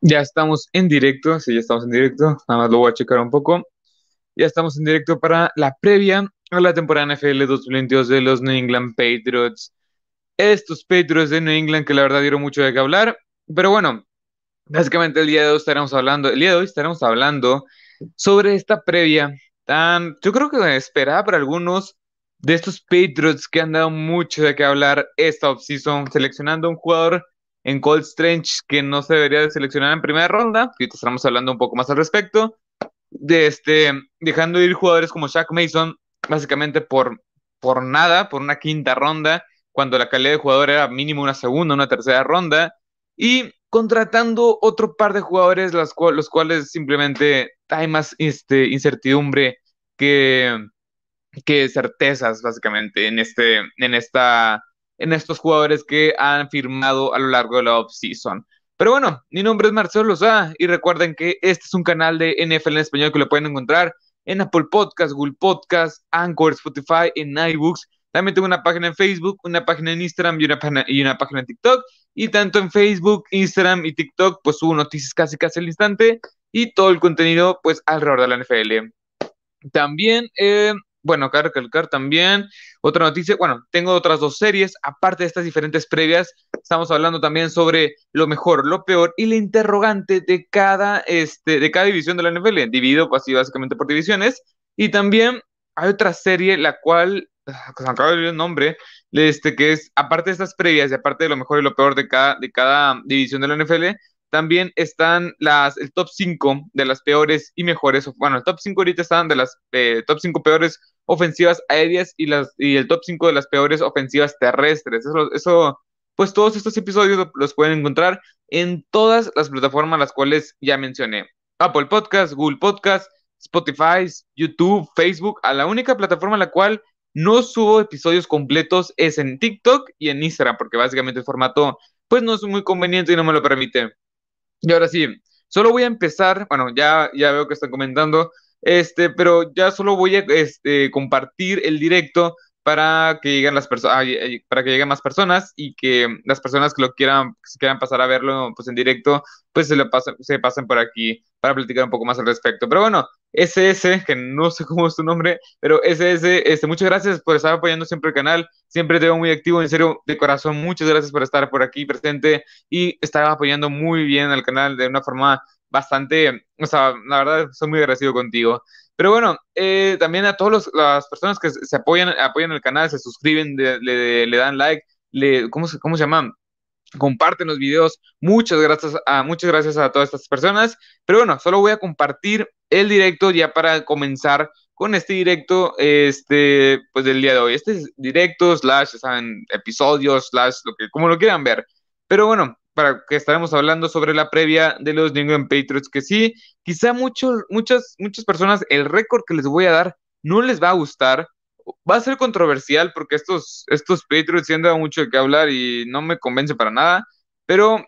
Ya estamos en directo, sí, ya estamos en directo, nada más lo voy a checar un poco. Ya estamos en directo para la previa a la temporada NFL 2022 de los New England Patriots. Estos Patriots de New England que la verdad dieron mucho de qué hablar, pero bueno, básicamente el día de hoy estaremos hablando, el día de hoy estaremos hablando sobre esta previa tan, yo creo que esperada para algunos de estos Patriots que han dado mucho de qué hablar esta offseason, seleccionando un jugador en Cold Strange que no se debería de seleccionar en primera ronda, ahorita estaremos hablando un poco más al respecto, de este, dejando ir jugadores como Shaq Mason, básicamente por, por nada, por una quinta ronda, cuando la calidad de jugador era mínimo una segunda, una tercera ronda, y contratando otro par de jugadores, los, los cuales simplemente hay más este, incertidumbre que, que certezas, básicamente, en, este, en esta en estos jugadores que han firmado a lo largo de la offseason. Pero bueno, mi nombre es Marcelo Loza y recuerden que este es un canal de NFL en español que lo pueden encontrar en Apple Podcasts, Google Podcasts, Anchor, Spotify, en iBooks. También tengo una página en Facebook, una página en Instagram y una, página, y una página en TikTok. Y tanto en Facebook, Instagram y TikTok, pues subo noticias casi casi al instante y todo el contenido pues alrededor de la NFL. También eh, bueno, acá recalcar también otra noticia, bueno, tengo otras dos series, aparte de estas diferentes previas, estamos hablando también sobre lo mejor, lo peor y la interrogante de cada, este, de cada división de la NFL, dividido así básicamente por divisiones, y también hay otra serie, la cual, ah, se acaba de el nombre, este, que es, aparte de estas previas y aparte de lo mejor y lo peor de cada, de cada división de la NFL, también están las, el top 5 de las peores y mejores, bueno, el top 5 ahorita están de las eh, top 5 peores ofensivas aéreas y, las, y el top 5 de las peores ofensivas terrestres. Eso, eso pues todos estos episodios los pueden encontrar en todas las plataformas las cuales ya mencioné. Apple Podcast, Google Podcast, Spotify, YouTube, Facebook. A la única plataforma en la cual no subo episodios completos es en TikTok y en Instagram, porque básicamente el formato pues no es muy conveniente y no me lo permite. Y ahora sí, solo voy a empezar, bueno, ya, ya veo que están comentando, este, pero ya solo voy a este, compartir el directo para que lleguen las personas, para que lleguen más personas y que las personas que lo quieran, quieran pasar a verlo pues en directo, pues se lo pasen, se pasen por aquí para platicar un poco más al respecto. Pero bueno, SS, que no sé cómo es tu nombre, pero SS, este, muchas gracias por estar apoyando siempre el canal, siempre te veo muy activo, en serio, de corazón, muchas gracias por estar por aquí presente y estar apoyando muy bien al canal de una forma bastante, o sea, la verdad, soy muy agradecido contigo. Pero bueno, eh, también a todas las personas que se apoyan, apoyan el canal, se suscriben, le, dan like, le, ¿cómo, se, ¿cómo se llaman? Comparten los videos. Muchas gracias a muchas gracias a todas estas personas. Pero bueno, solo voy a compartir el directo ya para comenzar con este directo, este, pues del día de hoy. Este es directo, slash, saben, episodios, slash, lo que, como lo quieran ver. Pero bueno, para que estaremos hablando sobre la previa de los New England Patriots, que sí, quizá muchos, muchas, muchas personas, el récord que les voy a dar no les va a gustar, va a ser controversial porque estos, estos Patriots sí han dado mucho de qué hablar y no me convence para nada, pero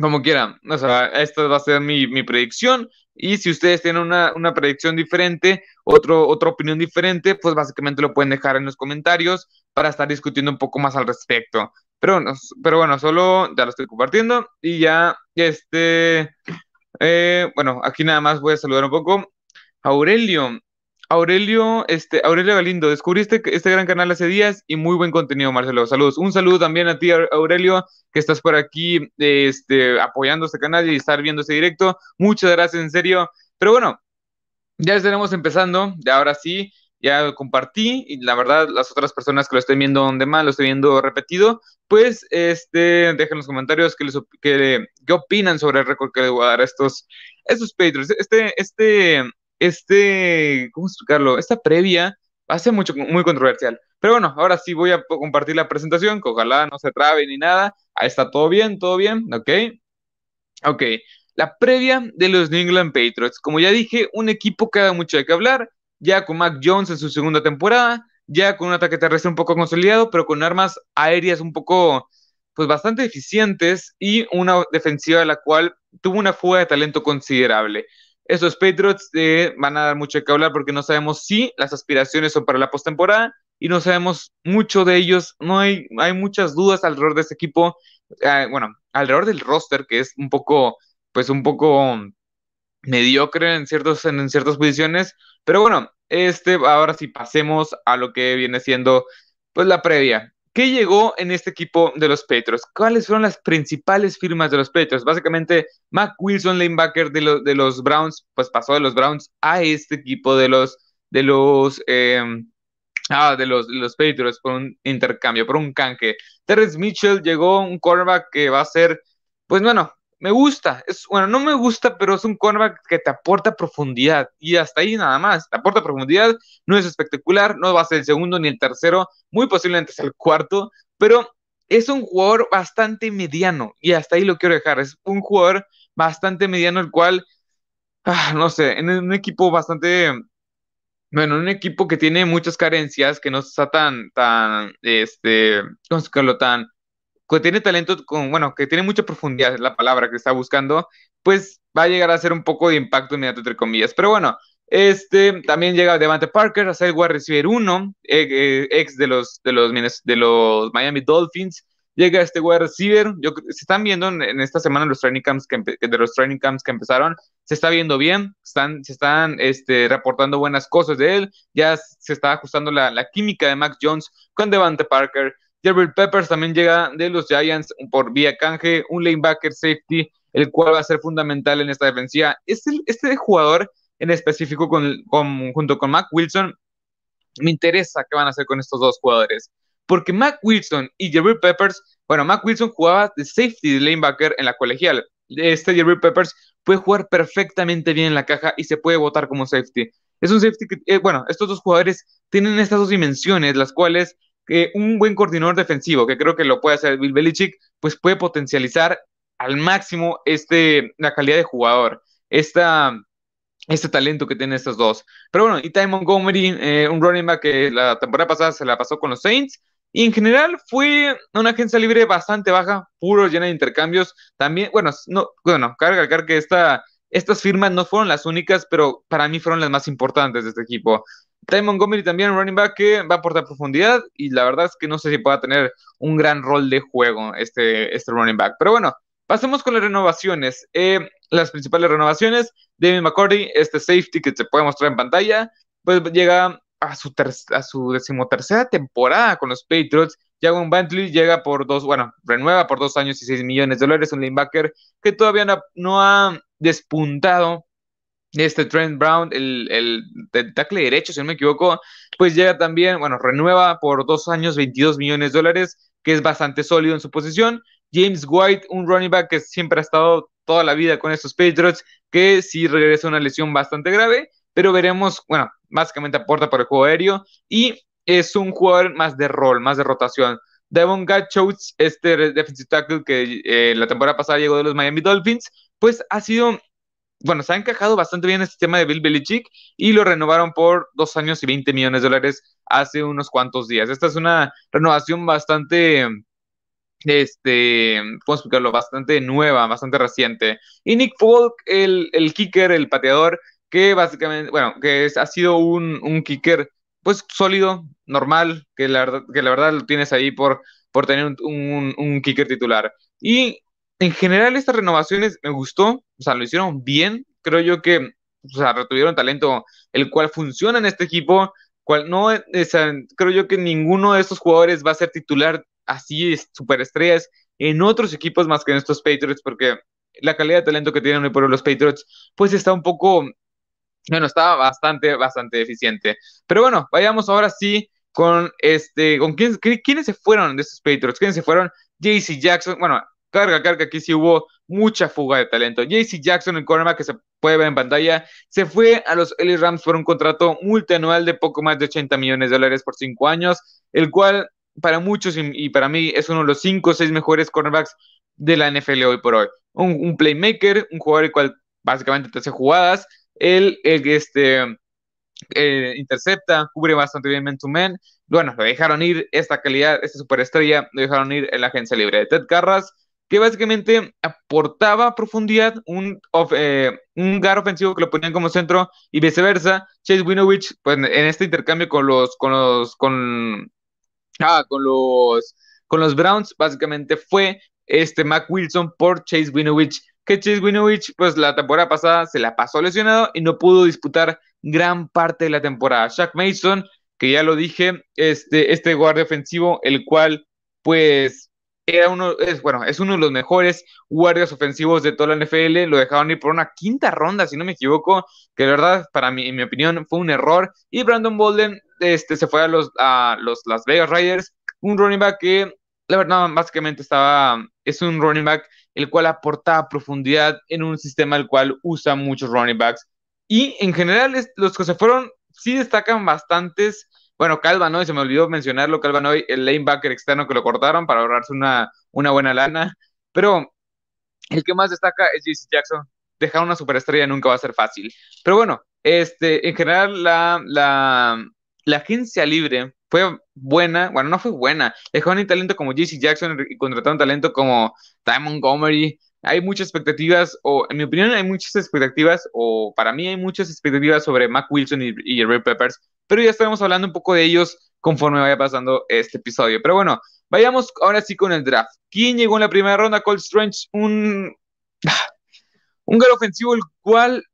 como quieran, o sea, esta va a ser mi, mi predicción y si ustedes tienen una, una predicción diferente, otro, otra opinión diferente, pues básicamente lo pueden dejar en los comentarios para estar discutiendo un poco más al respecto. Pero, pero bueno, solo ya lo estoy compartiendo y ya, este, eh, bueno, aquí nada más voy a saludar un poco. Aurelio, Aurelio, este, Aurelio Galindo, descubriste este gran canal hace días y muy buen contenido, Marcelo. Saludos. Un saludo también a ti, Aurelio, que estás por aquí este, apoyando este canal y estar viendo este directo. Muchas gracias, en serio. Pero bueno, ya estaremos empezando. De ahora sí, ya compartí y la verdad las otras personas que lo estén viendo donde más lo estoy viendo repetido, pues este dejen en los comentarios qué les qué, qué opinan sobre el récord que le voy a dar a estos estos Patriots. Este este este ¿cómo explicarlo? Esta previa ser mucho muy controversial. Pero bueno, ahora sí voy a compartir la presentación, que ojalá no se trabe ni nada. Ahí está todo bien, todo bien, ¿ok? Ok, la previa de los New England Patriots. Como ya dije, un equipo que da mucho de qué hablar ya con Mac Jones en su segunda temporada, ya con un ataque terrestre un poco consolidado, pero con armas aéreas un poco, pues bastante eficientes y una defensiva de la cual tuvo una fuga de talento considerable. Estos Patriots eh, van a dar mucho que hablar porque no sabemos si las aspiraciones son para la postemporada y no sabemos mucho de ellos. No hay, hay muchas dudas alrededor de este equipo, eh, bueno, alrededor del roster que es un poco pues un poco mediocre en, ciertos, en, ciertas posiciones. Pero bueno, este, ahora sí pasemos a lo que viene siendo pues la previa. ¿Qué llegó en este equipo de los Patriots? ¿Cuáles fueron las principales firmas de los Patriots? Básicamente, Mac Wilson, linebacker de, de los Browns, pues pasó de los Browns a este equipo de los, de los, em, ah, de los, de los Patriots por un intercambio, por un canje. Terrence Mitchell llegó, un cornerback que va a ser, pues bueno, me gusta, es, bueno, no me gusta, pero es un cornerback que te aporta profundidad y hasta ahí nada más, te aporta profundidad, no es espectacular, no va a ser el segundo ni el tercero, muy posiblemente es el cuarto, pero es un jugador bastante mediano y hasta ahí lo quiero dejar, es un jugador bastante mediano el cual, ah, no sé, en un equipo bastante, bueno, un equipo que tiene muchas carencias, que no está tan, tan, este, ¿cómo se tan que tiene talento, con, bueno, que tiene mucha profundidad, es la palabra que está buscando, pues va a llegar a ser un poco de impacto inmediato, entre comillas. Pero bueno, este también llega Devante Parker a ser wide receiver 1, eh, eh, ex de los, de, los, de los Miami Dolphins. Llega este wide receiver. Yo, se están viendo en, esta semana los training camps que, de los training camps que empezaron. Se está viendo bien. Están, se están este, reportando buenas cosas de él. Ya se está ajustando la, la química de Max Jones con Devante Parker. Jabril Peppers también llega de los Giants por vía canje, un lanebacker safety, el cual va a ser fundamental en esta defensiva. Este, este jugador en específico junto con Mac Wilson, me interesa qué van a hacer con estos dos jugadores. Porque Mac Wilson y Jabril Peppers, bueno, Mac Wilson jugaba de safety de lanebacker en la colegial. Este Jabril Peppers puede jugar perfectamente bien en la caja y se puede votar como safety. Es un safety que, eh, bueno, estos dos jugadores tienen estas dos dimensiones, las cuales que un buen coordinador defensivo, que creo que lo puede hacer Bill Belichick, pues puede potencializar al máximo este, la calidad de jugador, esta, este talento que tienen estos dos. Pero bueno, y Ty Montgomery, eh, un running back que la temporada pasada se la pasó con los Saints, y en general fue una agencia libre bastante baja, puro, llena de intercambios. También, bueno, no, bueno, carga, carga que esta, estas firmas no fueron las únicas, pero para mí fueron las más importantes de este equipo. Ty Montgomery también, un running back que va a aportar profundidad y la verdad es que no sé si pueda tener un gran rol de juego este, este running back. Pero bueno, pasemos con las renovaciones. Eh, las principales renovaciones, David McCordy, este safety que se puede mostrar en pantalla, pues llega a su, a su decimotercera temporada con los Patriots. Jagon Bentley llega por dos, bueno, renueva por dos años y seis millones de dólares, un linebacker que todavía no ha despuntado este Trent Brown, el, el, derecho, si no me equivoco, pues llega también, bueno, renueva por dos años 22 millones de dólares, que es bastante sólido en su posición. James White, un running back que siempre ha estado toda la vida con estos Patriots, que sí regresa una lesión bastante grave, pero veremos, bueno, básicamente aporta por el juego aéreo y es un jugador más de rol, más de rotación. Devon Gatchowitz, este defensive tackle que eh, la temporada pasada llegó de los Miami Dolphins, pues ha sido bueno, se ha encajado bastante bien el sistema de Bill Belichick y lo renovaron por dos años y 20 millones de dólares hace unos cuantos días. Esta es una renovación bastante, este, ¿cómo explicarlo? Bastante nueva, bastante reciente. Y Nick Folk, el, el kicker, el pateador, que básicamente, bueno, que ha sido un, un, kicker, pues sólido, normal, que la verdad, que la verdad lo tienes ahí por, por tener un, un, kicker titular. Y en general estas renovaciones me gustó, o sea, lo hicieron bien, creo yo que, o sea, retuvieron talento el cual funciona en este equipo, cual no, o creo yo que ninguno de estos jugadores va a ser titular así superestrellas en otros equipos más que en estos Patriots, porque la calidad de talento que tienen hoy por los Patriots, pues está un poco, bueno, está bastante, bastante eficiente. Pero bueno, vayamos ahora sí con este, con quién, quiénes se fueron de estos Patriots, quiénes se fueron, JC Jackson, bueno, carga, carga, aquí sí hubo mucha fuga de talento. JC Jackson, el cornerback que se puede ver en pantalla, se fue a los LA Rams por un contrato multianual de poco más de 80 millones de dólares por cinco años, el cual para muchos y, para mí es uno de los cinco o seis mejores cornerbacks de la NFL hoy por hoy. Un, playmaker, un jugador el cual básicamente te hace jugadas, él, este, eh, intercepta, cubre bastante bien man to man. Bueno, lo dejaron ir, esta calidad, esta superestrella, lo dejaron ir en la agencia libre de Ted Carras que básicamente aportaba profundidad, un, eh, un gar ofensivo que lo ponían como centro y viceversa. Chase Winovich, pues en este intercambio con los, con los, con, ah, con los, con los Browns, básicamente fue este Mac Wilson por Chase Winovich, Chase Winovich, pues la temporada pasada se la pasó lesionado y no pudo disputar gran parte de la temporada. Shaq Mason, que ya lo dije, este, este guardia ofensivo, el cual, pues, era uno, es, bueno, es uno de los mejores guardias ofensivos de toda la NFL, lo dejaron ir por una quinta ronda, si no me equivoco, que de verdad, para mí, en mi opinión, fue un error, y Brandon Bolden, este, se fue a los, a los Las Vegas Raiders, un running back que, la verdad, básicamente estaba, es un running back el cual aporta profundidad en un sistema el cual usa muchos running backs. Y en general, los que se fueron sí destacan bastantes. Bueno, Calvanoy, se me olvidó mencionarlo, Calvanoy, el lanebacker externo que lo cortaron para ahorrarse una, una buena lana. Pero el que más destaca es JC Jackson. Dejar una superestrella nunca va a ser fácil. Pero bueno, este, en general, la, la, la agencia libre fue buena, bueno, no fue buena. Dejaron un talento como JC Jackson y contrataron talento como Ty Montgomery. Hay muchas expectativas, o en mi opinión, hay muchas expectativas, o para mí hay muchas expectativas sobre Mac Wilson y, y Ray Peppers, pero ya estaremos hablando un poco de ellos conforme vaya pasando este episodio. Pero bueno, vayamos ahora sí con el draft. ¿Quién llegó en la primera ronda? Cole Strange, un, un gol ofensivo, el cual,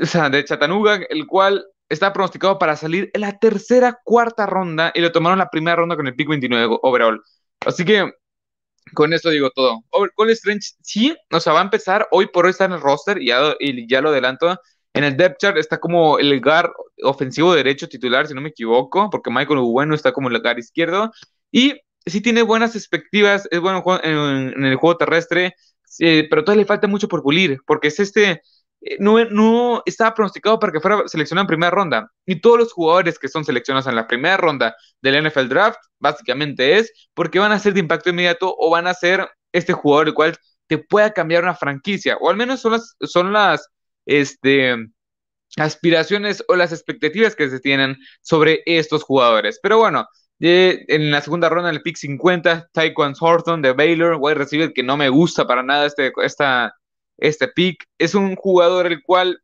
o sea, de Chattanooga, el cual estaba pronosticado para salir en la tercera, cuarta ronda y lo tomaron la primera ronda con el pick 29 overall. Así que con esto digo todo. Cole Strange, sí, o sea, va a empezar. Hoy por hoy está en el roster y ya, y ya lo adelanto. En el depth chart está como el guard ofensivo derecho titular, si no me equivoco, porque Michael Bueno está como el guard izquierdo. Y sí tiene buenas perspectivas, es bueno en, el juego terrestre, pero todavía le falta mucho por pulir, porque es este no, no estaba pronosticado para que fuera seleccionado en primera ronda. Y todos los jugadores que son seleccionados en la primera ronda del NFL Draft, básicamente es porque van a ser de impacto inmediato o van a ser este jugador el cual te pueda cambiar una franquicia, o al menos son las, son las este, aspiraciones o las expectativas que se tienen sobre estos jugadores. Pero bueno, en la segunda ronda, en el pick 50, Taekwon Horton de Baylor, a receiver que no me gusta para nada este, esta, este pick. Es un jugador el cual,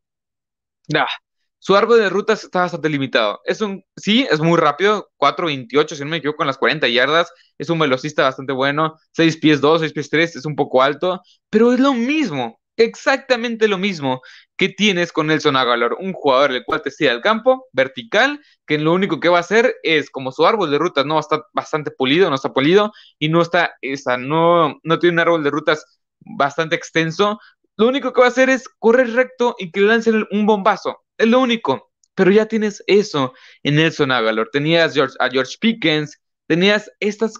su árbol de rutas está bastante limitado. Es un, sí, es muy rápido, 4.28, si no me equivoco, con las 40 yardas. Es un velocista bastante bueno, 6 pies 2, 6 pies 3, es un poco alto, pero es lo mismo, exactamente lo mismo que tienes con Nelson Agalor, un jugador el cual te estira al campo, vertical, que lo único que va a hacer es, como su árbol de rutas no está bastante pulido, no está pulido, y no está, no, no tiene un árbol de rutas bastante extenso, lo único que va a hacer es correr recto y que le lancen un bombazo. Es lo único. Pero ya tienes eso en Nelson Agalor. Tenías a George Pickens, tenías esta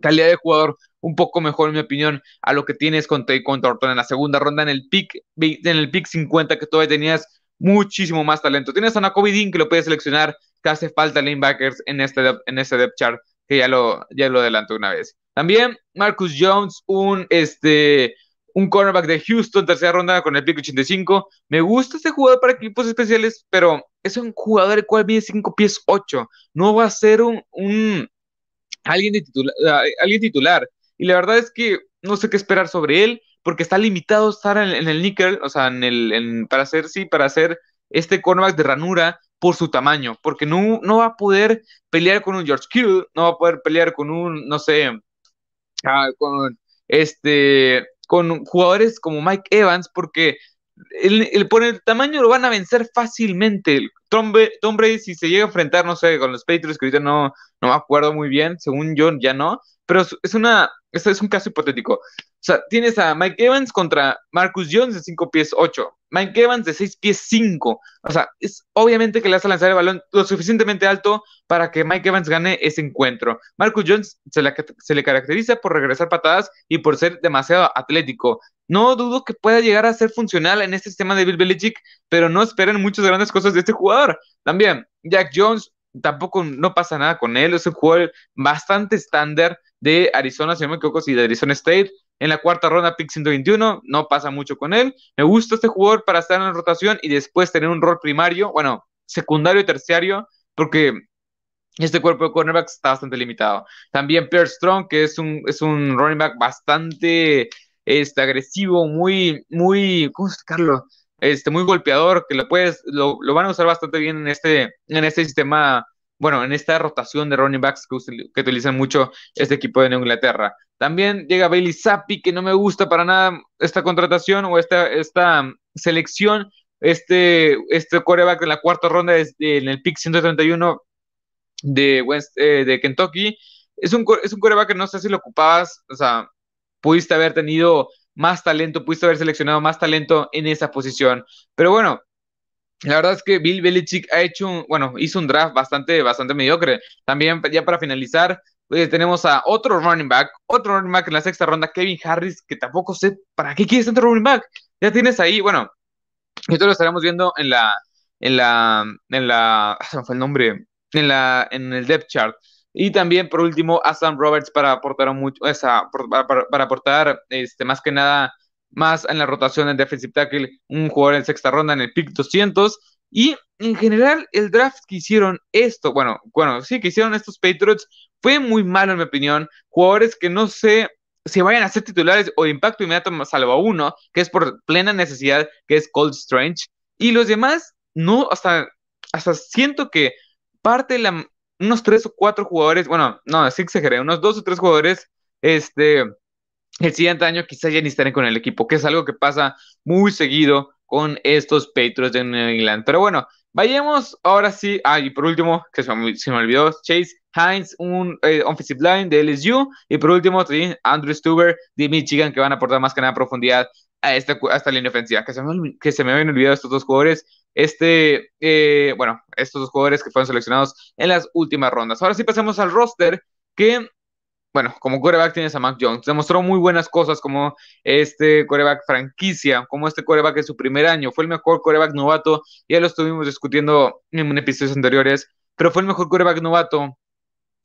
calidad de jugador un poco mejor, en mi opinión, a lo que tienes contra, contra Orton en la segunda ronda, en el pick, en el pick 50, que todavía tenías muchísimo más talento. Tienes a Nakobe Dean que lo puedes seleccionar, que hace falta linebackers en este, en este depth chart, que ya lo, ya lo adelanto una vez. También Marcus Jones, un este un cornerback de Houston, tercera ronda con el pick 85. Me gusta este jugador para equipos especiales, pero es un jugador el cual mide 5 pies 8. No va a ser un, alguien, de titular, alguien titular. Y la verdad es que no sé qué esperar sobre él, porque está limitado estar en, el nickel, o sea, en el, para hacer, sí, para hacer este cornerback de ranura por su tamaño, porque no, no va a poder pelear con un George Kittle, no va a poder pelear con un, no sé, ah, con este con jugadores como Mike Evans, porque el, por el tamaño lo van a vencer fácilmente. Tom, Tom, Brady, si se llega a enfrentar, no sé, con los Patriots, que ahorita no, no me acuerdo muy bien, según yo ya no, pero es una, este es un caso hipotético. O sea, tienes a Mike Evans contra Marcus Jones de 5 pies 8. Mike Evans de 6 pies 5. O sea, es obviamente que le vas a lanzar el balón lo suficientemente alto para que Mike Evans gane ese encuentro. Marcus Jones se le, se le caracteriza por regresar patadas y por ser demasiado atlético. No dudo que pueda llegar a ser funcional en este sistema de Bill Belichick, pero no esperen muchas grandes cosas de este jugador. También, Jack Jones, tampoco no pasa nada con él, es un jugador bastante estándar de Arizona, si no me equivoco, sí, de Arizona State. En la cuarta ronda, pick 121, no pasa mucho con él. Me gusta este jugador para estar en rotación y después tener un rol primario, bueno, secundario y terciario, porque este cuerpo de cornerbacks está bastante limitado. También Pierre Strong, que es un, es un running back bastante este, agresivo, muy, muy, ¿cómo explicarlo? Este, muy golpeador, que lo puedes, lo, lo, van a usar bastante bien en este, en este sistema bueno, en esta rotación de running backs que, que utilizan mucho este equipo de Inglaterra. También llega Bailey Zappi, que no me gusta para nada esta contratación o esta, esta selección. Este, este coreback en la cuarta ronda en el pick 131 de, eh, de Kentucky. Es un, es un coreback que no sé si lo ocupabas, o sea, pudiste haber tenido más talento, pudiste haber seleccionado más talento en esa posición. Pero bueno, la verdad es que Bill Belichick ha hecho, un, bueno, hizo un draft bastante, bastante mediocre. También, ya para finalizar, pues, tenemos a otro running back, otro running back en la sexta ronda, Kevin Harris, que tampoco sé para qué quieres tanto running back. Ya tienes ahí, bueno, esto lo estaremos viendo en la, en la, en la, se fue el nombre, en la, en el depth chart. Y también, por último, a Sam Roberts para aportar mucho, esa, para, aportar, este, más que nada, más en la rotación en defensive tackle, un jugador en sexta ronda en el pick 200. Y en general, el draft que hicieron esto, bueno, bueno, sí, que hicieron estos Patriots fue muy malo en mi opinión. Jugadores que no sé si vayan a ser titulares o de impacto inmediato, salvo uno, que es por plena necesidad, que es Cold Strange. Y los demás, no, hasta, hasta siento que parte de la, unos tres o cuatro jugadores, bueno, no, sí exageré, unos dos o tres jugadores, este, el siguiente año quizás ya ni estaré con el equipo, que es algo que pasa muy seguido con estos Patriots de New England. Pero bueno, vayamos ahora sí, ah, y por último, que se me, olvidó, Chase Hines, un eh, offensive line de LSU, y por último, Andrew Stuber de Michigan, que van a aportar más que nada profundidad a esta, a esta línea ofensiva, que se, me, que se me habían olvidado estos dos jugadores, este, eh, bueno, estos dos jugadores que fueron seleccionados en las últimas rondas. Ahora sí pasemos al roster, que, bueno, como coreback tienes a Mac Jones, demostró muy buenas cosas como este coreback franquicia, como este coreback en su primer año, fue el mejor coreback novato, ya lo estuvimos discutiendo en episodios anteriores, pero fue el mejor coreback novato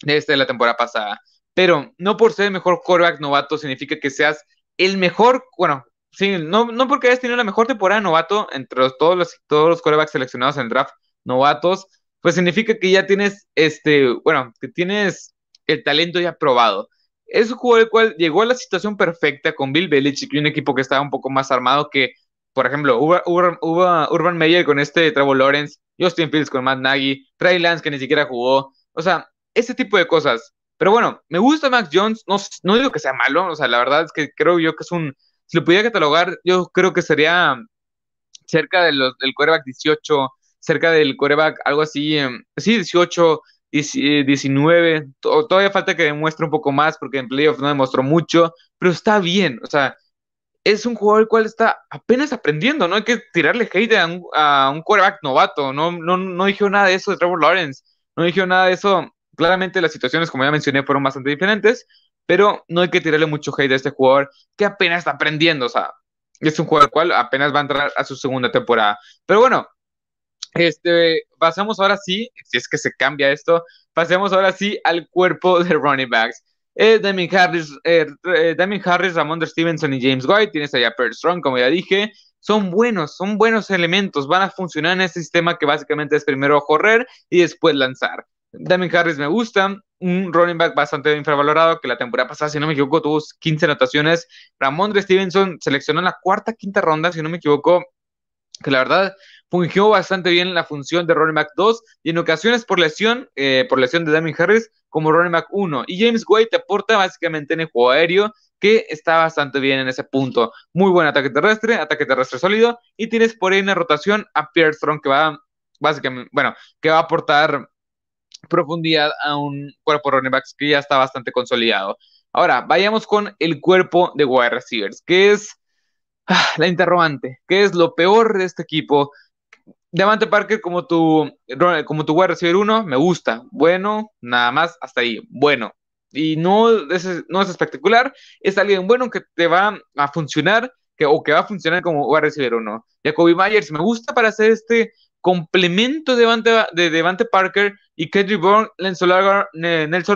de esta de la temporada pasada. Pero no por ser el mejor coreback novato significa que seas el mejor, bueno, Sí, no, no porque hayas tenido la mejor temporada novato entre todos los, todos los corebacks seleccionados en el draft novatos, pues significa que ya tienes, este, bueno, que tienes el talento ya probado. Es un jugador el cual llegó a la situación perfecta con Bill Belichick y un equipo que estaba un poco más armado que, por ejemplo, Urban, Meyer con este Trevor Lawrence, Justin Fields con Matt Nagy, Trey Lance que ni siquiera jugó, o sea, ese tipo de cosas. Pero bueno, me gusta Max Jones, no, no digo que sea malo, o sea, la verdad es que creo yo que es un si lo pudiera catalogar, yo creo que sería cerca de los, del quarterback 18, cerca del quarterback algo así, em, sí, 18, 19, todavía falta que demuestre un poco más porque en playoff no demostró mucho, pero está bien, o sea, es un jugador el cual está apenas aprendiendo, no hay que tirarle hate a un, a quarterback novato, no, no, no dijo nada de eso de Trevor Lawrence, no dijo nada de eso, claramente las situaciones, como ya mencioné, fueron bastante diferentes, pero no hay que tirarle mucho hate a este jugador que apenas está aprendiendo, o sea, es un jugador cual apenas va a entrar a su segunda temporada. Pero bueno, este, pasamos ahora sí, si es que se cambia esto, pasemos ahora sí al cuerpo de running backs. Eh, Damien Harris, eh, eh Harris, Stevenson y James White, tienes allá Per Strong, como ya dije, son buenos, son buenos elementos, van a funcionar en este sistema que básicamente es primero correr y después lanzar. Damien Harris me gusta, un running back bastante infravalorado que la temporada pasada, si no me equivoco, tuvo 15 anotaciones. Ramondre Stevenson seleccionó en la cuarta, quinta ronda, si no me equivoco, que la verdad fungió bastante bien la función de running back 2 y en ocasiones por lesión, eh, por lesión de Damien Harris como running back 1. Y James White te aporta básicamente en el juego aéreo que está bastante bien en ese punto. Muy buen ataque terrestre, ataque terrestre sólido y tienes por ahí en la rotación a Pierre Strong que va básicamente, bueno, que va a aportar profundidad a un cuerpo de running backs que ya está bastante consolidado. Ahora, vayamos con el cuerpo de wide receivers, que es ah, la interrogante, que es lo peor de este equipo. Diamante Parker como tu, como tu wide receiver 1, me gusta. Bueno, nada más, hasta ahí. Bueno. Y no es, no es espectacular, es alguien bueno que te va a funcionar, que, o que va a funcionar como wide receiver 1. Jacoby Myers me gusta para hacer este complemento de Devante, Parker y Kendrick Bourne, Nelson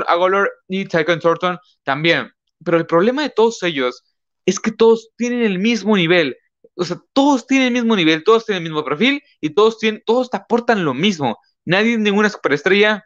Aguilar y Tyson Thornton también. Pero el problema de todos ellos es que todos tienen el mismo nivel. O sea, todos tienen el mismo nivel, todos tienen el mismo perfil y todos, tienen, todos te aportan lo mismo. Nadie es ninguna superestrella,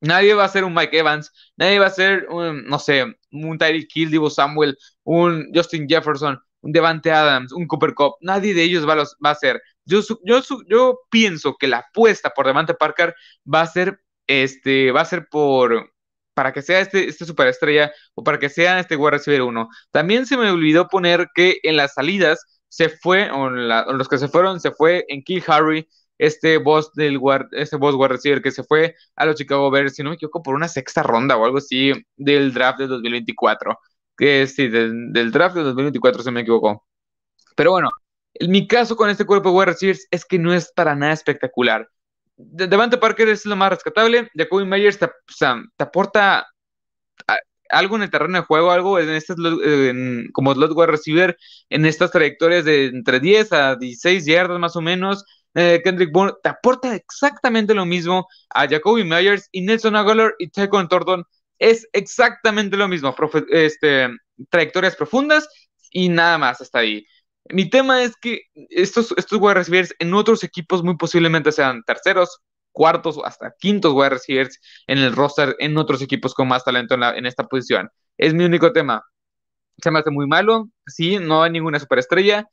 nadie va a ser un Mike Evans, nadie va a ser, un, no sé, un Tyreek Hill, Divo Samuel, un Justin Jefferson, un Devante Adams, un Cooper Cup. Nadie de ellos va va a ser. Yo, yo, yo pienso que la apuesta por Devante Parker va a ser este, va a ser por, para que sea este, este superestrella o para que sea este wide receiver 1. También se me olvidó poner que en las salidas se fue, o, los que se fueron, se fue en Kill Harry, este boss del este boss wide receiver que se fue a los Chicago Bears, si no me equivoco, por una sexta ronda o algo así del draft de 2024. Que sí, del, del draft de 2024, se me equivoco. Pero bueno, en mi caso con este cuerpo de wide receivers es que no es para nada espectacular. Devante Parker es lo más rescatable. Jacoby Myers te, aporta algo en el terreno de juego, algo en este, como slot wide receiver en estas trayectorias de entre 10 a 16 yardas más o menos. Eh, Kendrick Bourne te aporta exactamente lo mismo a Jacoby Myers y Nelson Aguilar y Tyquan Thornton es exactamente lo mismo, este, trayectorias profundas y nada más hasta ahí. Mi tema es que estos, estos wide receivers en otros equipos muy posiblemente sean terceros, cuartos o hasta quintos wide receivers en el roster en otros equipos con más talento en, esta posición. Es mi único tema. Se me hace muy malo, sí, no hay ninguna superestrella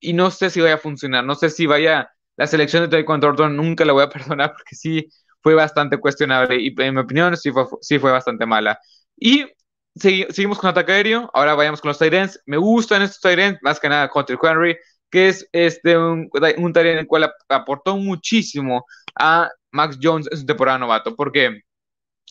y no sé si vaya a funcionar, no sé si vaya, la selección de Taekwondo Thornton nunca la voy a perdonar porque sí fue bastante cuestionable y en mi opinión sí fue, sí fue bastante mala. Y seguimos con ataque aéreo. Ahora vayamos con los Tyrants. Me gustan estos Tyrants, más que nada contra Henry, que es este, un, un Tyrant el cual aportó muchísimo a Max Jones en su temporada novato, porque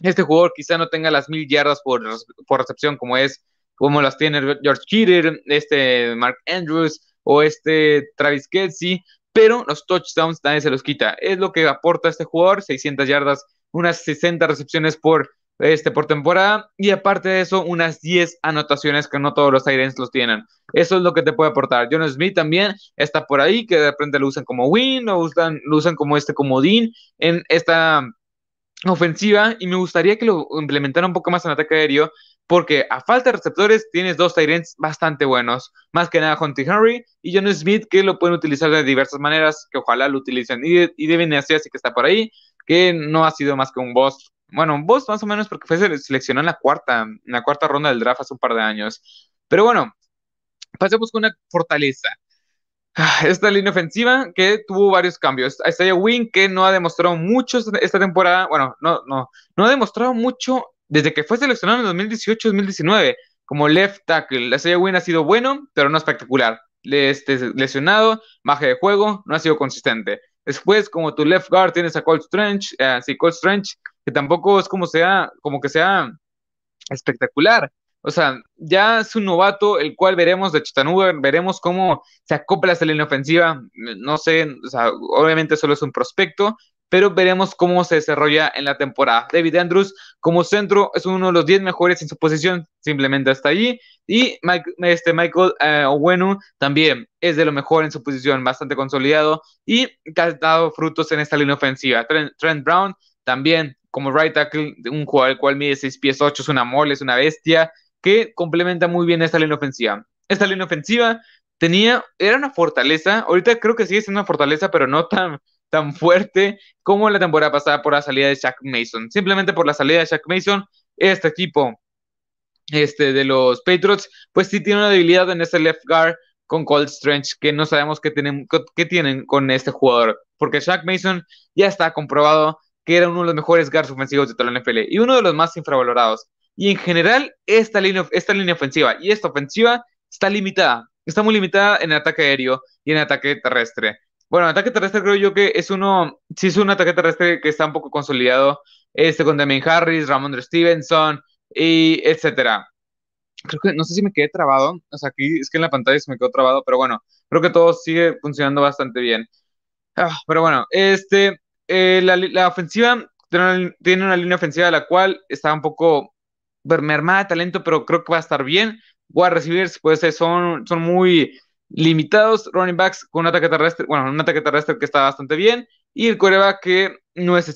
este jugador quizá no tenga las mil yardas por, por recepción como es, como las tiene George Kittle, este Mark Andrews o este Travis Kelsey, pero los touchdowns nadie se los quita. Es lo que aporta este jugador, 600 yardas, unas 60 recepciones por este, por temporada, y aparte de eso, unas 10 anotaciones que no todos los Tyrants los tienen. Eso es lo que te puede aportar. John Smith también está por ahí, que de repente lo usan como win, o usan, lo usan como este comodín en esta ofensiva, y me gustaría que lo implementara un poco más en ataque aéreo, porque a falta de receptores tienes dos Tyrants bastante buenos, más que nada Hunty Henry y John Smith, que lo pueden utilizar de diversas maneras, que ojalá lo utilicen, y, y deben hacer así que está por ahí, que no ha sido más que un boss bueno, vos más o menos porque fue seleccionado en la cuarta, en la cuarta ronda del draft hace un par de años. Pero bueno, pasemos con una fortaleza. Ah, esta línea ofensiva que tuvo varios cambios. Isaiah Wing que no ha demostrado mucho esta temporada, bueno, no, no, no ha demostrado mucho desde que fue seleccionado en 2018-2019 como left tackle. Isaiah Wing ha sido bueno, pero no espectacular. Este, lesionado, baja de juego, no ha sido consistente. Después, como tu left guard tienes a Colt Strange, eh, sí, Colt Strange, que tampoco es como sea, como que sea espectacular. O sea, ya es un novato, el cual veremos de Chattanooga, veremos cómo se acopla esta línea ofensiva. No sé, o sea, obviamente solo es un prospecto, pero veremos cómo se desarrolla en la temporada. David Andrews, como centro, es uno de los 10 mejores en su posición, simplemente hasta allí. Y este Michael uh, también es de lo mejor en su posición, bastante consolidado y ha dado frutos en esta línea ofensiva. Trent Brown también como right tackle, un jugador el cual mide 6 pies 8, es una mole, es una bestia, que complementa muy bien esta línea ofensiva. Esta línea ofensiva tenía, era una fortaleza, ahorita creo que sigue siendo una fortaleza, pero no tan, tan fuerte como la temporada pasada por la salida de Shaq Mason. Simplemente por la salida de Shaq Mason, este equipo este, de los Patriots, pues sí tiene una debilidad en ese left guard con Cold Strange, que no sabemos qué tienen, con este jugador, porque Shaq Mason ya está comprobado que era uno de los mejores guards ofensivos de toda la NFL y uno de los más infravalorados. Y en general, esta línea, esta línea ofensiva y esta ofensiva está limitada. Está muy limitada en ataque aéreo y en ataque terrestre. Bueno, ataque terrestre creo yo que es uno, sí es un ataque terrestre que está un poco consolidado, este con Damien Harris, Ramondre Stevenson y etcétera. Creo que, no sé si me quedé trabado, o sea, aquí es que en la pantalla se me quedó trabado, pero bueno, creo que todo sigue funcionando bastante bien. Ah, pero bueno, este, eh, la, ofensiva tiene una, línea ofensiva la cual está un poco mermada de talento, pero creo que va a estar bien. a receivers, pues son, son muy limitados. Running backs con un ataque terrestre, bueno, un ataque terrestre que está bastante bien. Y el coreback que no es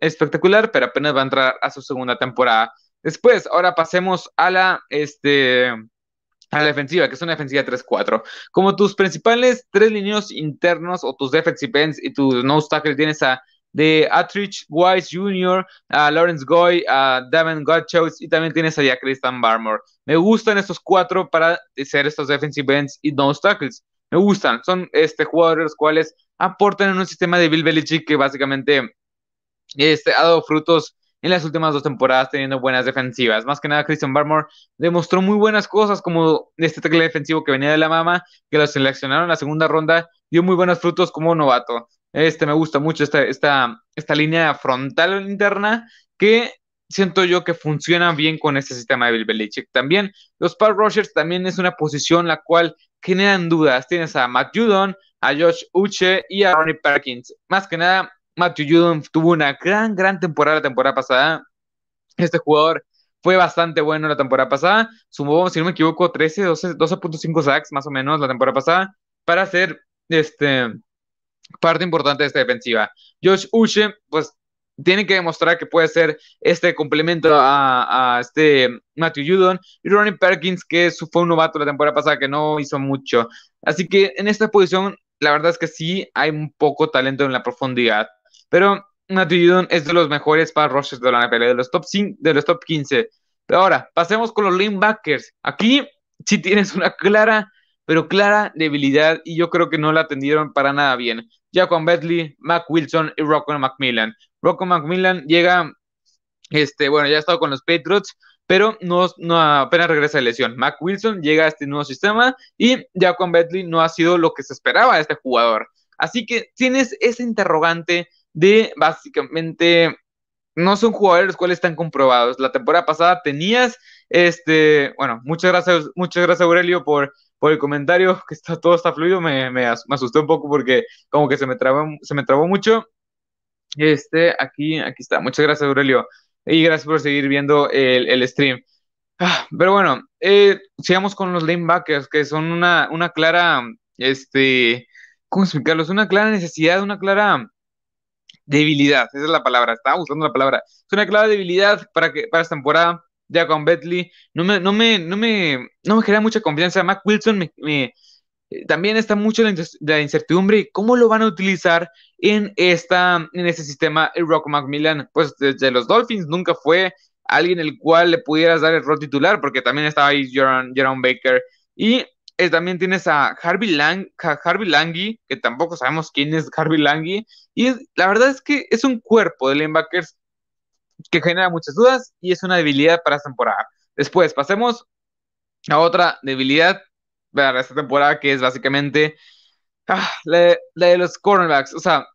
espectacular, pero apenas va a entrar a su segunda temporada. Después, ahora pasemos a la, este, a la defensiva, que es una defensiva 3-4. Como tus principales tres líneas internos o tus defensive ends y tus nose tackle tienes a de Atrich Wise Jr., a Lawrence Goy, a Devin Godchaux y también tienes a Christian Barmore. Me gustan estos cuatro para ser estos defensive ends y nose tackles. Me gustan, son este, jugadores los cuales aportan en un sistema de Bill Belichick que básicamente este, ha dado frutos en las últimas dos temporadas teniendo buenas defensivas. Más que nada, Christian Barmore demostró muy buenas cosas, como este tackle defensivo que venía de la mama, que lo seleccionaron en la segunda ronda, dio muy buenos frutos como novato. Este me gusta mucho esta, esta, esta línea frontal interna que siento yo que funciona bien con este sistema de Bill Belichick. También los Power Rushers también es una posición la cual generan dudas. Tienes a Matt Judon, a Josh Uche y a Ronnie Perkins. Más que nada, Matthew Judon tuvo una gran, gran temporada la temporada pasada. Este jugador fue bastante bueno la temporada pasada. Sumó, si no me equivoco, 13, 12.5 sacks más o menos la temporada pasada para ser este, parte importante de esta defensiva. Josh Uche, pues tiene que demostrar que puede ser este complemento a, este Matthew Judon y Ronnie Perkins, que fue un novato la temporada pasada que no hizo mucho. Así que en esta posición, la verdad es que sí hay un poco talento en la profundidad. Pero Matthew Judon es de los mejores para rushers de la NFL, de los top, de los top 15. Pero ahora, pasemos con los linebackers. Aquí sí tienes una clara, pero clara debilidad y yo creo que no la atendieron para nada bien. Jaquan Bentley, Mac Wilson y Rocco McMillan. Rocco McMillan llega, este, bueno, ya ha estado con los Patriots, pero no, no apenas regresa de lesión. Mac Wilson llega a este nuevo sistema y Jaquan Bentley no ha sido lo que se esperaba de este jugador. Así que tienes ese interrogante de básicamente no son jugadores los cuales están comprobados. La temporada pasada tenías, este, bueno, muchas gracias, muchas gracias Aurelio por, por el comentario, que está, todo está fluido, me, me, asusté un poco porque como que se me trabó, se me trabó mucho. Este, aquí, aquí está. Muchas gracias Aurelio y gracias por seguir viendo el, el stream. Ah, pero bueno, eh, sigamos con los lanebackers, que son una, una clara, este, ¿cómo explicarlos? Una clara necesidad, una clara debilidad, esa es la palabra, estaba buscando la palabra. Es una clara debilidad para que para esta temporada. Ya con Bentley, no me, no me, no me, no me genera mucha confianza. Mac Wilson me, también está mucho la, incertidumbre cómo lo van a utilizar en esta, en este sistema. El Rock Macmillan, pues desde los Dolphins nunca fue alguien el cual le pudieras dar el rol titular, porque también estaba ahí Jerome Baker. Y eh, también tienes a Harvey, Lang, Harvey Langy, que tampoco sabemos quién es Harvey Langy, y la verdad es que es un cuerpo de linebackers que genera muchas dudas y es una debilidad para esta temporada. Después, pasemos a otra debilidad para esta temporada, que es básicamente ah, la, de los cornerbacks. O sea,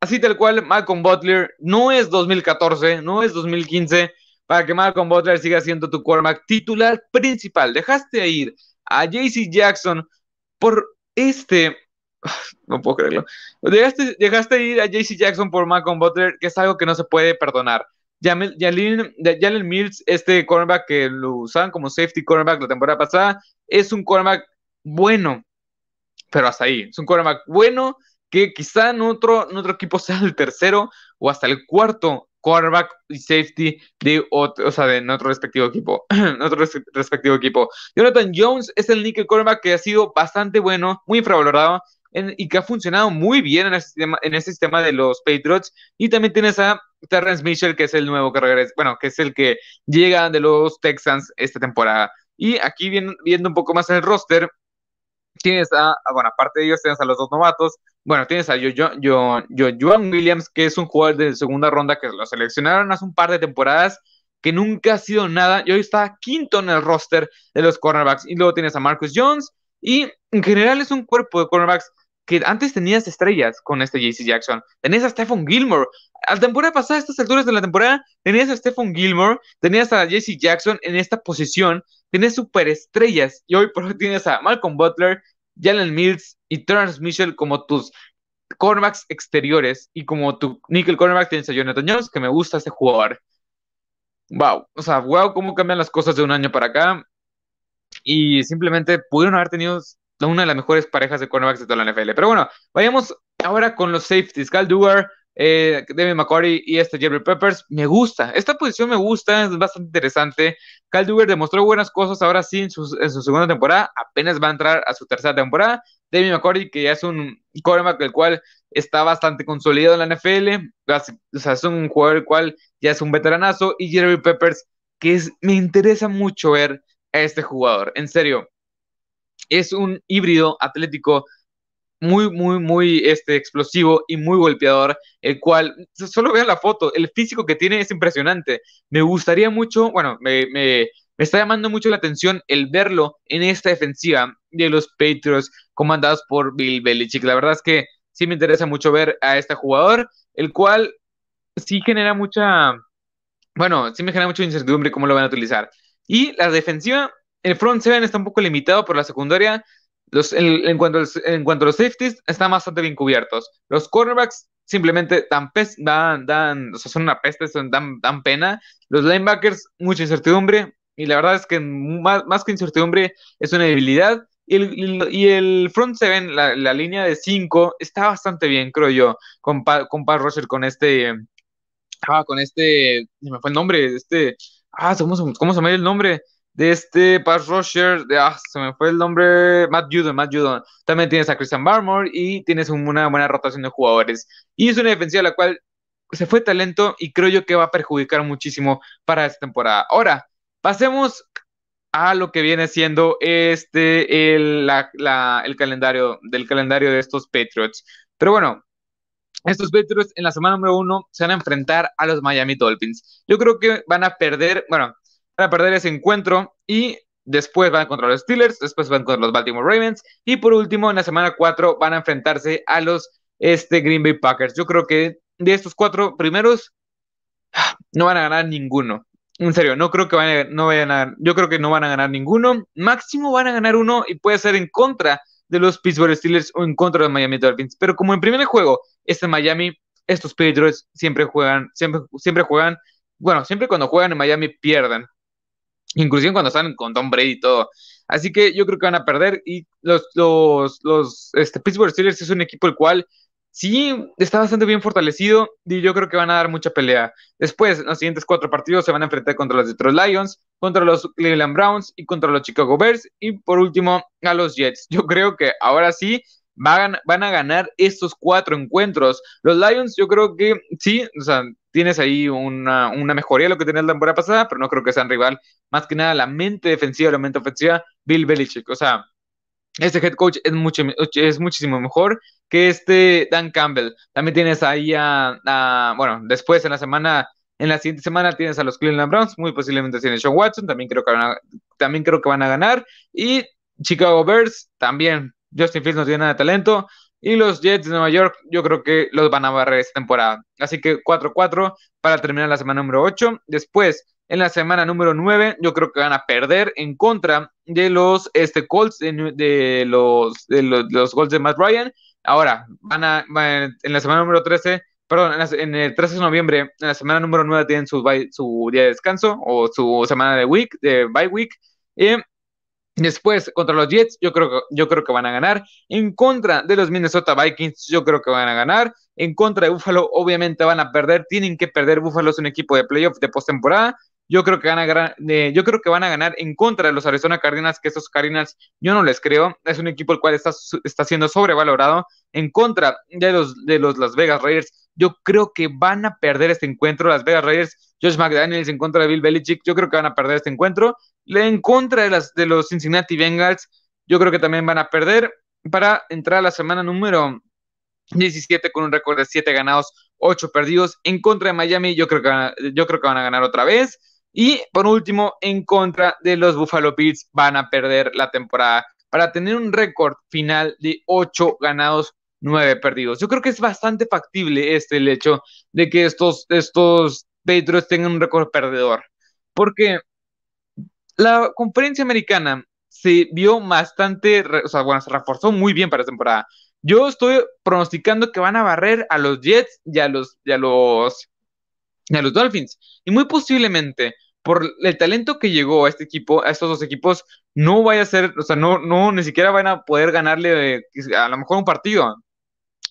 así tal cual, Malcolm Butler no es 2014, no es 2015, para que Malcolm Butler siga siendo tu cornerback titular principal. Dejaste ir a JC Jackson por este. No puedo creerlo. Dejaste, dejaste ir a JC Jackson por Malcolm Butler, que es algo que no se puede perdonar. Jalen Mills, este cornerback que lo usaban como safety cornerback la temporada pasada, es un cornerback bueno, pero hasta ahí. Es un cornerback bueno que quizá en otro, en equipo sea el tercero o hasta el cuarto quarterback y safety de otro, o sea, de otro respectivo equipo. otro respectivo equipo. Jonathan Jones es el nickel quarterback que ha sido bastante bueno, muy infravalorado y que ha funcionado muy bien en el, sistema, en este sistema de los Patriots. Y también tienes a Terrence Mitchell, que es el nuevo que regresa, bueno, que es el que llega de los Texans esta temporada. Y aquí viendo, un poco más el roster, tienes a, bueno, aparte de ellos, tienes a los dos novatos. Bueno, tienes a Joan Williams, que es un jugador de segunda ronda que lo seleccionaron hace un par de temporadas, que nunca ha sido nada, y hoy está quinto en el roster de los cornerbacks. Y luego tienes a Marcus Jones, y en general es un cuerpo de cornerbacks que antes tenías estrellas con este JC Jackson. Tenías a Stephon Gilmore. A la temporada pasada, a estas alturas de la temporada, tenías a Stephon Gilmore, tenías a JC Jackson en esta posición, tienes superestrellas. Y hoy por hoy tienes a Malcolm Butler, Jalen Mills y Terrence Mitchell como tus cornerbacks exteriores. Y como tu nickel cornerback tienes a Jonathan Jones, que me gusta este jugador. Wow. O sea, wow, cómo cambian las cosas de un año para acá. Y simplemente pudieron haber tenido una de las mejores parejas de cornerbacks de toda la NFL. Pero bueno, vayamos ahora con los safeties. Cal Dewar, eh, David y este Jerry Peppers. Me gusta, esta posición me gusta, es bastante interesante. Cal Dewar demostró buenas cosas ahora sí en su, segunda temporada, apenas va a entrar a su tercera temporada. David McCarty, que ya es un cornerback el cual está bastante consolidado en la NFL, o sea, es un jugador el cual ya es un veteranazo. Y Jerry Peppers, que es, me interesa mucho ver a este jugador, en serio es un híbrido atlético muy, muy, muy este, explosivo y muy golpeador, el cual, solo vean la foto, el físico que tiene es impresionante. Me gustaría mucho, bueno, me, me, me está llamando mucho la atención el verlo en esta defensiva de los Patriots comandados por Bill Belichick. La verdad es que sí me interesa mucho ver a este jugador, el cual sí genera mucha, bueno, sí me genera mucha incertidumbre cómo lo van a utilizar. Y la defensiva, el front seven está un poco limitado por la secundaria. Los, en, cuanto en cuanto a los safeties, están bastante bien cubiertos. Los cornerbacks simplemente dan, dan, dan, o sea, son una peste, son, dan, dan pena. Los linebackers, mucha incertidumbre. Y la verdad es que más, más que incertidumbre, es una debilidad. Y el, y el front seven, la, la línea de 5, está bastante bien, creo yo, con, con Pat Roger, con este. Ah, con este. Me fue el nombre, este. Ah, ¿cómo, cómo se llama el nombre? De este Pass Rusher, de, ah, se me fue el nombre, Matt Judon, Matt Judon. También tienes a Christian Barmore y tienes una buena rotación de jugadores. Y es una defensiva la cual se fue talento y creo yo que va a perjudicar muchísimo para esta temporada. Ahora, pasemos a lo que viene siendo este, el, el calendario, del calendario de estos Patriots. Pero bueno, estos Patriots en la semana número uno se van a enfrentar a los Miami Dolphins. Yo creo que van a perder, bueno, van a perder ese encuentro y después van contra los Steelers, después van contra los Baltimore Ravens y por último en la semana cuatro van a enfrentarse a los este, Green Bay Packers. Yo creo que de estos cuatro primeros no van a ganar ninguno. En serio, no creo que vayan, no vayan a, yo creo que no van a ganar ninguno. Máximo van a ganar uno y puede ser en contra de los Pittsburgh Steelers o en contra de Miami Dolphins. Pero como en primer juego es en Miami, estos Patriots siempre juegan, siempre, siempre juegan, bueno, siempre cuando juegan en Miami pierden. Inclusive cuando están con Tom Brady y todo. Así que yo creo que van a perder. Y los, los, los este, Pittsburgh Steelers es un equipo el cual sí está bastante bien fortalecido y yo creo que van a dar mucha pelea. Después, los siguientes cuatro partidos se van a enfrentar contra los Detroit Lions, contra los Cleveland Browns y contra los Chicago Bears y por último a los Jets. Yo creo que ahora sí van, a ganar estos cuatro encuentros. Los Lions yo creo que sí, o sea, tienes ahí una, mejoría lo que tenías la temporada pasada, pero no creo que sean rival. Más que nada la mente defensiva, la mente ofensiva, Bill Belichick. O sea, este head coach es, mucho, es muchísimo mejor que este Dan Campbell. También tienes ahí a, bueno, después en la semana, en la siguiente semana tienes a los Cleveland Browns, muy posiblemente tiene Sean Watson, también creo que van a, también creo que van a ganar. Y Chicago Bears también. Justin Fields no tiene nada de talento. Y los Jets de Nueva York, yo creo que los van a barrer esta temporada. Así que 4-4 para terminar la semana número 8. Después, en la semana número 9, yo creo que van a perder en contra de los este, Colts, de, los, de los, de los Colts de Matt Ryan. Ahora, van a, en la semana número 13, perdón, en, el 13 de noviembre, en la semana número 9 tienen su, su día de descanso o su semana de week, de bye week. Después, contra los Jets, yo creo, que, yo creo que van a ganar. En contra de los Minnesota Vikings, yo creo que van a ganar. En contra de Buffalo, obviamente van a perder. Tienen que perder. Buffalo es un equipo de playoff de postemporada. Yo creo que van a ganar, eh, yo creo que van a ganar en contra de los Arizona Cardinals, que estos Cardinals yo no les creo. Es un equipo el cual está, está siendo sobrevalorado. En contra de los, de los Las Vegas Raiders, yo creo que van a perder este encuentro. Las Vegas Raiders, Josh McDaniels en contra de Bill Belichick, yo creo que van a perder este encuentro. En contra de, las, de los Cincinnati Bengals, yo creo que también van a perder para entrar a la semana número 17 con un récord de 7 ganados, 8 perdidos. En contra de Miami, yo creo que van a, ganar otra vez. Y por último, en contra de los Buffalo Bills, van a perder la temporada para tener un récord final de 8 ganados, 9 perdidos. Yo creo que es bastante factible este el hecho de que estos, estos Patriots tengan un récord perdedor. Porque la conferencia americana se vio bastante, o sea, bueno, se reforzó muy bien para esta temporada. Yo estoy pronosticando que van a barrer a los Jets y a los, y a los, y a los Dolphins. Y muy posiblemente, por el talento que llegó a este equipo, a estos dos equipos, no vaya a ser, o sea, no, no, ni siquiera van a poder ganarle eh, a lo mejor un partido.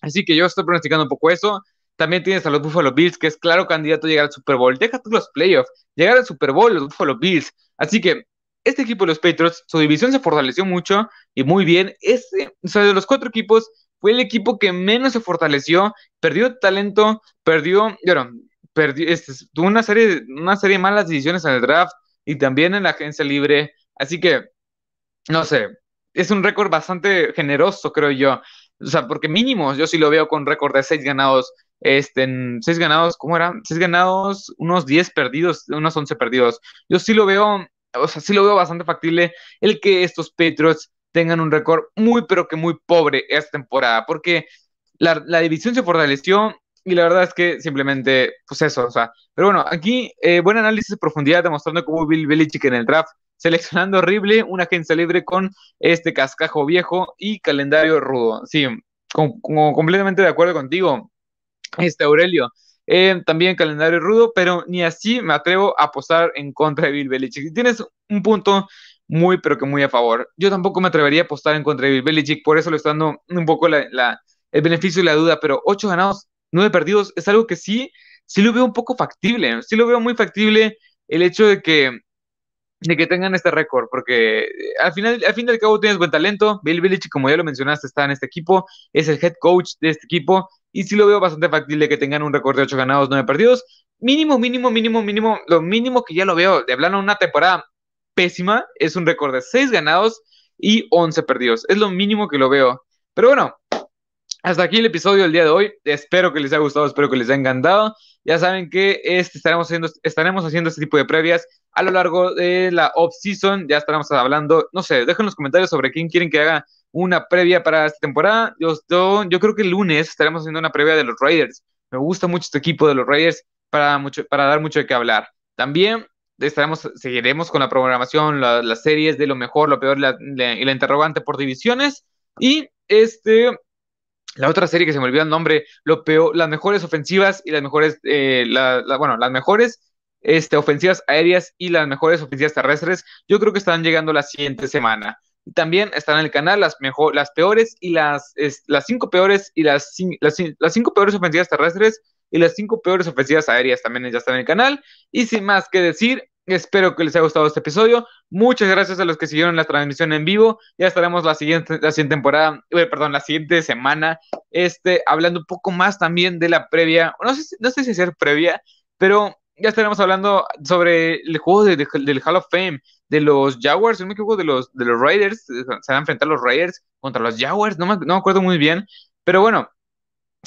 Así que yo estoy pronosticando un poco eso. También tienes a los Buffalo Bills, que es claro candidato a llegar al Super Bowl. Deja tú los playoffs, llegar al Super Bowl, los Buffalo Bills. Así que este equipo de los Patriots, su división se fortaleció mucho y muy bien. Este, o sea, de los cuatro equipos, fue el equipo que menos se fortaleció, perdió talento, perdió, bueno, perdió, este, tuvo una serie, una serie de malas decisiones en el draft y también en la agencia libre. Así que, no sé, es un récord bastante generoso, creo yo. O sea, porque mínimo yo sí lo veo con récord de seis ganados, este, seis ganados, ¿cómo eran? Seis ganados, unos 10 perdidos, unos 11 perdidos. Yo sí lo veo, o sea, sí lo veo bastante factible el que estos Patriots tengan un récord muy, pero que muy pobre esta temporada, porque la, la división se fortaleció, y la verdad es que simplemente, pues eso, o sea, pero bueno, aquí eh, buen análisis de profundidad demostrando cómo Bill Belichick en el draft, seleccionando horrible, una agencia libre con este cascajo viejo y calendario rudo. Sí, completamente de acuerdo contigo, este Aurelio. Eh, también calendario rudo, pero ni así me atrevo a apostar en contra de Bill Belichick. Tienes un punto muy, pero que muy a favor. Yo tampoco me atrevería a apostar en contra de Bill Belichick, por eso le estoy dando un poco el beneficio y la duda, pero ocho ganados nueve perdidos, es algo que sí, sí lo veo un poco factible, sí lo veo muy factible el hecho de que, de que tengan este récord, porque al final, al fin y al cabo tienes buen talento, Bill Belichick, como ya lo mencionaste, está en este equipo, es el head coach de este equipo, y sí lo veo bastante factible que tengan un récord de ocho ganados, nueve perdidos, mínimo, mínimo, mínimo, mínimo, lo mínimo que ya lo veo, de hablar una temporada pésima, es un récord de seis ganados y once perdidos, es lo mínimo que lo veo, pero bueno, hasta aquí el episodio del día de hoy. Espero que les haya gustado, espero que les haya encantado. Ya saben que este, estaremos, haciendo, estaremos haciendo este tipo de previas a lo largo de la off-season. Ya estaremos hablando, no sé, dejen los comentarios sobre quién quieren que haga una previa para esta temporada. Yo, yo, creo que el lunes estaremos haciendo una previa de los Raiders. Me gusta mucho este equipo de los Raiders para, mucho, para dar mucho de qué hablar. También estaremos, seguiremos con la programación, las series de lo mejor, lo peor y la interrogante por divisiones. Y este, la otra serie que se me olvidó el nombre, lo peor, las mejores ofensivas y las mejores, eh, bueno, las mejores este, ofensivas aéreas y las mejores ofensivas terrestres, yo creo que están llegando la siguiente semana. También están en el canal las, mejor, las peores y las, las cinco peores y las, las, las cinco peores ofensivas terrestres y las cinco peores ofensivas aéreas también ya están en el canal. Y sin más que decir, Espero que les haya gustado este episodio. Muchas gracias a los que siguieron la transmisión en vivo. Ya estaremos la siguiente, la siguiente temporada, eh, perdón, la siguiente semana, este, hablando un poco más también de la previa. No sé, no sé si ser previa, pero ya estaremos hablando sobre el juego del Hall of Fame de los Jaguars, no me equivoco, de los, de los Raiders. Se van a enfrentar los Raiders contra los Jaguars, no me, no me acuerdo muy bien. Pero bueno,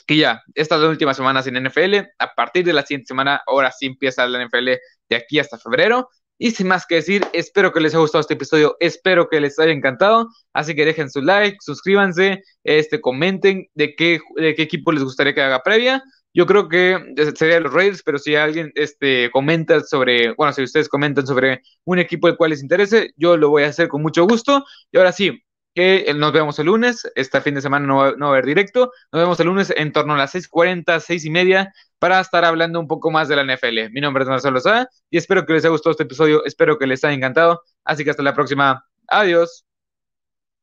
que ya estas dos últimas semanas en NFL, a partir de la siguiente semana, ahora sí empieza la NFL de aquí hasta febrero. Y sin más que decir, espero que les haya gustado este episodio, espero que les haya encantado. Así que dejen su like, suscríbanse, este, comenten de qué, de qué equipo les gustaría que haga previa. Yo creo que sería los Raiders, pero si alguien este, comenta sobre, bueno, si ustedes comentan sobre un equipo el cual les interese, yo lo voy a hacer con mucho gusto. Y ahora sí, que nos vemos el lunes. Este fin de semana no va, a haber directo. Nos vemos el lunes en torno a las 6:40, 6 y media para estar hablando un poco más de la NFL. Mi nombre es Marcelo Sá y espero que les haya gustado este episodio. Espero que les haya encantado. Así que hasta la próxima. Adiós.